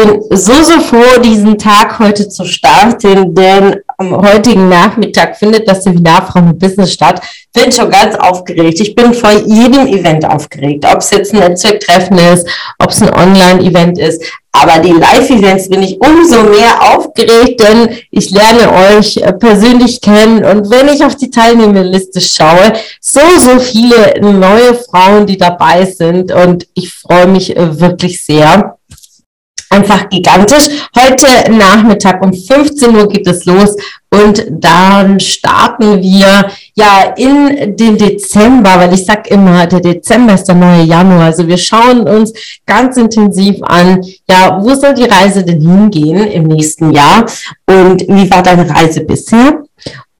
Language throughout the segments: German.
bin so, so froh, diesen Tag heute zu starten, denn am heutigen Nachmittag findet das Seminar Frauen Business statt. Bin schon ganz aufgeregt. Ich bin vor jedem Event aufgeregt, ob es jetzt ein Netzwerktreffen ist, ob es ein Online-Event ist. Aber die Live-Events bin ich umso mehr aufgeregt, denn ich lerne euch äh, persönlich kennen. Und wenn ich auf die Teilnehmerliste schaue, so, so viele neue Frauen, die dabei sind. Und ich freue mich äh, wirklich sehr einfach gigantisch. Heute Nachmittag um 15 Uhr geht es los und dann starten wir ja in den Dezember, weil ich sag immer, der Dezember ist der neue Januar. Also wir schauen uns ganz intensiv an, ja, wo soll die Reise denn hingehen im nächsten Jahr und wie war deine Reise bisher?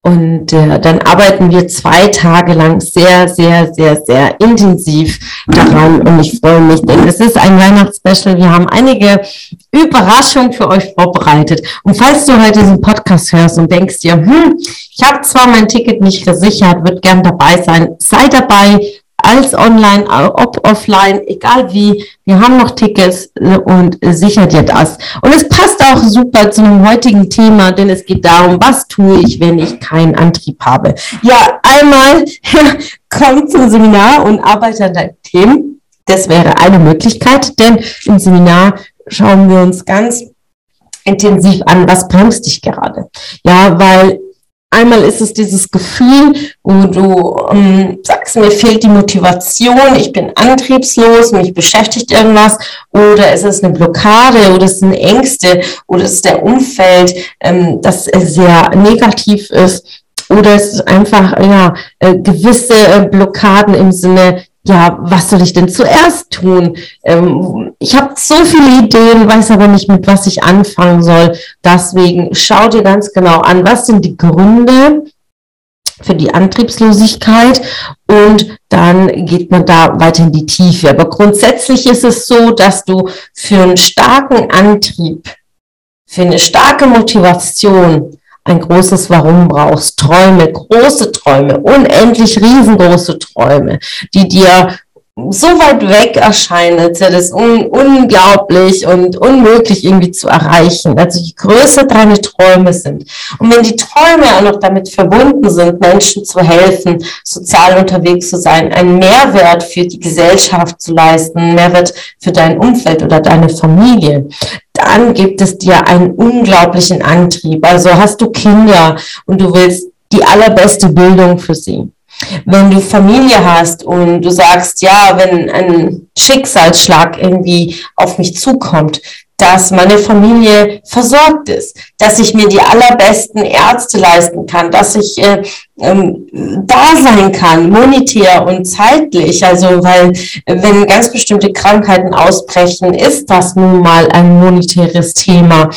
Und äh, dann arbeiten wir zwei Tage lang sehr, sehr, sehr, sehr intensiv daran. Und ich freue mich, denn es ist ein Weihnachtsspecial. Wir haben einige Überraschungen für euch vorbereitet. Und falls du heute diesen Podcast hörst und denkst dir, hm, ich habe zwar mein Ticket nicht gesichert, wird gern dabei sein, sei dabei, als online, ob offline, egal wie. Wir haben noch Tickets äh, und sicher dir das. Und es passt auch super zu einem heutigen Thema, denn es geht darum, was tue ich, wenn ich keinen Antrieb habe. Ja, einmal komm zum Seminar und arbeite an deinen Themen. Das wäre eine Möglichkeit, denn im Seminar schauen wir uns ganz intensiv an, was bremst dich gerade. Ja, weil Einmal ist es dieses Gefühl, wo du ähm, sagst, mir fehlt die Motivation, ich bin antriebslos, mich beschäftigt irgendwas, oder ist es eine Blockade, oder es sind Ängste, oder es ist der Umfeld, ähm, das sehr negativ ist, oder es ist einfach ja äh, gewisse äh, Blockaden im Sinne ja, was soll ich denn zuerst tun? Ähm, ich habe so viele Ideen, weiß aber nicht, mit was ich anfangen soll. Deswegen schau dir ganz genau an, was sind die Gründe für die Antriebslosigkeit und dann geht man da weiter in die Tiefe. Aber grundsätzlich ist es so, dass du für einen starken Antrieb, für eine starke Motivation ein großes Warum brauchst, Träume, große Träume, unendlich riesengroße Träume, die dir so weit weg wäre das un unglaublich und unmöglich irgendwie zu erreichen. Also je größer deine Träume sind. Und wenn die Träume auch noch damit verbunden sind, Menschen zu helfen, sozial unterwegs zu sein, einen Mehrwert für die Gesellschaft zu leisten, einen Mehrwert für dein Umfeld oder deine Familie, dann gibt es dir einen unglaublichen Antrieb. Also hast du Kinder und du willst die allerbeste Bildung für sie. Wenn du Familie hast und du sagst, ja, wenn ein Schicksalsschlag irgendwie auf mich zukommt, dass meine Familie versorgt ist, dass ich mir die allerbesten Ärzte leisten kann, dass ich äh, ähm, da sein kann, monetär und zeitlich. Also, weil wenn ganz bestimmte Krankheiten ausbrechen, ist das nun mal ein monetäres Thema.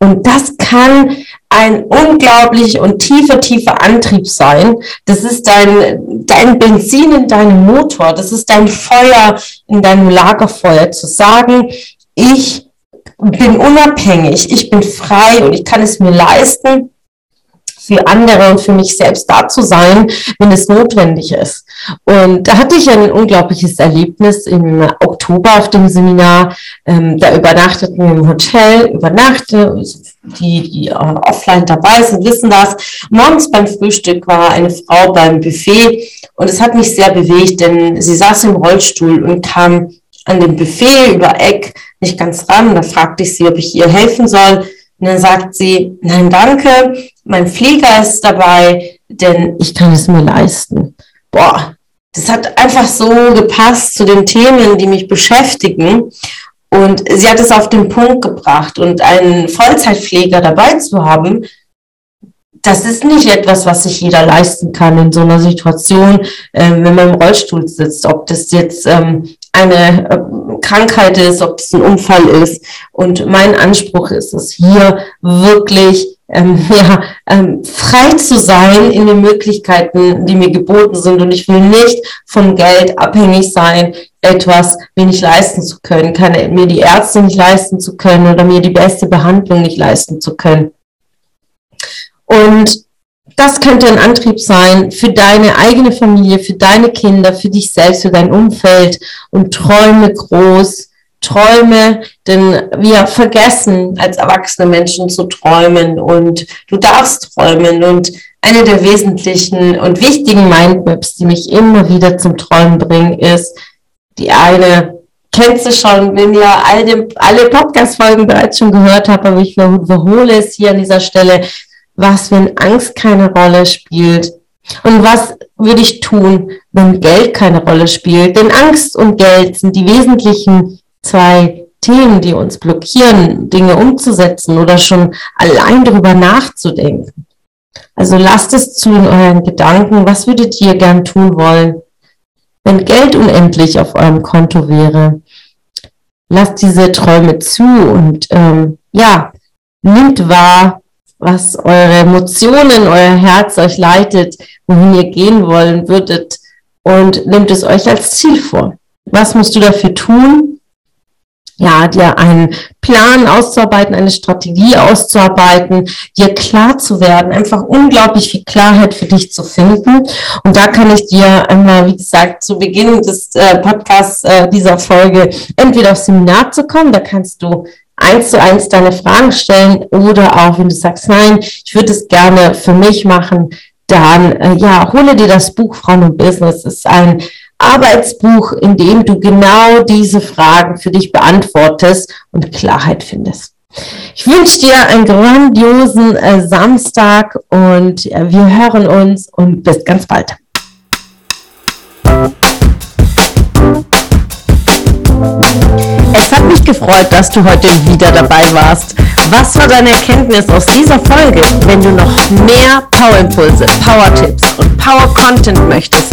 Und das kann ein unglaublich und tiefer, tiefer Antrieb sein. Das ist dein, dein Benzin in deinem Motor. Das ist dein Feuer in deinem Lagerfeuer zu sagen, ich bin unabhängig, ich bin frei und ich kann es mir leisten, für andere und für mich selbst da zu sein, wenn es notwendig ist. Und da hatte ich ein unglaubliches Erlebnis im Oktober auf dem Seminar. Ähm, da übernachteten wir im Hotel, übernachte, die, die äh, offline dabei sind, wissen das. Morgens beim Frühstück war eine Frau beim Buffet und es hat mich sehr bewegt, denn sie saß im Rollstuhl und kam an dem Buffet über Eck nicht ganz ran. Da fragte ich sie, ob ich ihr helfen soll. Und dann sagt sie, nein, danke, mein Flieger ist dabei, denn ich kann es mir leisten. Boah, das hat einfach so gepasst zu den Themen, die mich beschäftigen. Und sie hat es auf den Punkt gebracht. Und einen Vollzeitpfleger dabei zu haben, das ist nicht etwas, was sich jeder leisten kann in so einer Situation, äh, wenn man im Rollstuhl sitzt. Ob das jetzt ähm, eine äh, Krankheit ist, ob es ein Unfall ist. Und mein Anspruch ist es hier wirklich ähm, ja, ähm, frei zu sein in den Möglichkeiten, die mir geboten sind. Und ich will nicht vom Geld abhängig sein, etwas mir nicht leisten zu können, kann mir die Ärzte nicht leisten zu können oder mir die beste Behandlung nicht leisten zu können. Und das könnte ein Antrieb sein für deine eigene Familie, für deine Kinder, für dich selbst, für dein Umfeld. Und träume groß, träume, denn wir vergessen als erwachsene Menschen zu träumen. Und du darfst träumen. Und eine der wesentlichen und wichtigen Mindmaps, die mich immer wieder zum Träumen bringen, ist die eine, kennst du schon, wenn ihr alle, alle Podcast-Folgen bereits schon gehört habt, aber ich wiederhole es hier an dieser Stelle, was, wenn Angst keine Rolle spielt? Und was würde ich tun, wenn Geld keine Rolle spielt? Denn Angst und Geld sind die wesentlichen zwei Themen, die uns blockieren, Dinge umzusetzen oder schon allein darüber nachzudenken. Also lasst es zu in euren Gedanken. Was würdet ihr gern tun wollen, wenn Geld unendlich auf eurem Konto wäre? Lasst diese Träume zu und ähm, ja, nimmt wahr, was eure Emotionen, euer Herz euch leitet, wohin ihr gehen wollen würdet und nehmt es euch als Ziel vor. Was musst du dafür tun? Ja, dir einen Plan auszuarbeiten, eine Strategie auszuarbeiten, dir klar zu werden, einfach unglaublich viel Klarheit für dich zu finden. Und da kann ich dir einmal, wie gesagt, zu Beginn des äh, Podcasts äh, dieser Folge entweder aufs Seminar zu kommen, da kannst du eins zu eins deine Fragen stellen oder auch wenn du sagst, nein, ich würde es gerne für mich machen, dann äh, ja, hole dir das Buch Frauen und Business. Es ist ein Arbeitsbuch, in dem du genau diese Fragen für dich beantwortest und Klarheit findest. Ich wünsche dir einen grandiosen äh, Samstag und äh, wir hören uns und bis ganz bald. Es hat mich gefreut, dass du heute wieder dabei warst. Was war deine Erkenntnis aus dieser Folge? Wenn du noch mehr Power-Impulse, Power-Tipps und Power-Content möchtest,